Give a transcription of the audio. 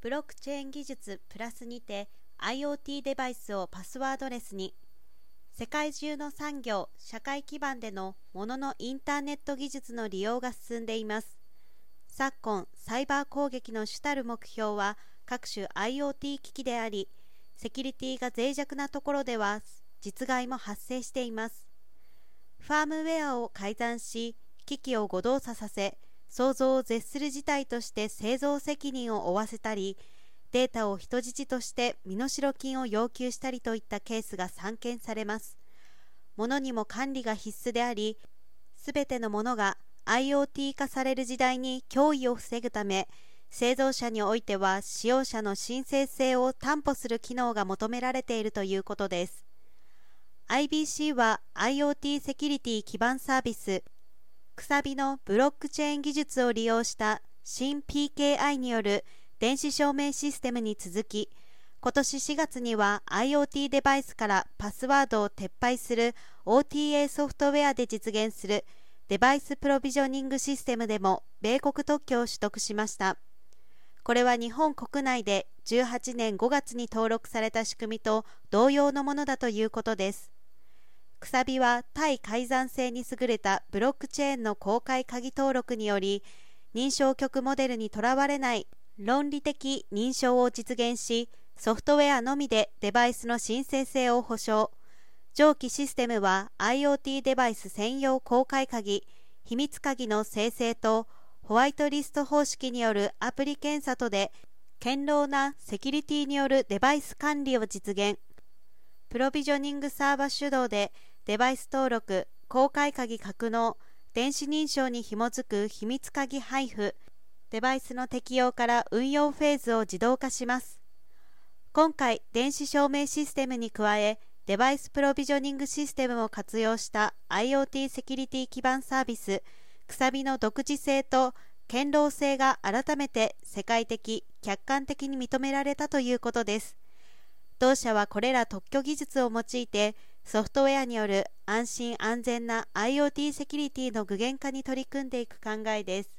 ブロックチェーン技術プラスにて IoT デバイスをパスワードレスに。世界中の産業・社会基盤でのもののインターネット技術の利用が進んでいます。昨今サイバー攻撃の主たる目標は各種 IoT 機器でありセキュリティが脆弱なところでは実害も発生しています。ファームウェアを改ざんし機器を誤動作させ想像を絶する事態として製造責任を負わせたりデータを人質として身代金を要求したりといったケースが散見されます。物にも管理が必須でありすべてのものが IoT 化される時代に脅威を防ぐため製造者においては使用者の申請性を担保する機能が求められているということです。IBC は IoT セキュリティ基盤サービスくさびのブロックチェーン技術を利用した新 PKI による電子証明システムに続き今年4月には IoT デバイスからパスワードを撤廃する OTA ソフトウェアで実現するデバイスプロビジョニングシステムでも米国特許を取得しました。これは日本国内で18年5月に登録された仕組みと同様のものだということです。くさびは対改ざん性に優れたブロックチェーンの公開鍵登録により認証局モデルにとらわれない論理的認証を実現しソフトウェアのみでデバイスの申請性を保証。上記システムは IoT デバイス専用公開鍵秘密鍵の生成とホワイトリスト方式によるアプリ検査とで堅牢なセキュリティによるデバイス管理を実現。プロビジョニングサーバー主導でデバイス登録、公開鍵格納、電子認証に紐づく秘密鍵配布、デバイスの適用から運用フェーズを自動化します。今回、電子証明システムに加え、デバイスプロビジョニングシステムを活用した IoT セキュリティ基盤サービス、くさびの独自性と堅牢性が改めて世界的、客観的に認められたということです。同社はこれら特許技術を用いてソフトウェアによる安心安全な IoT セキュリティの具現化に取り組んでいく考えです。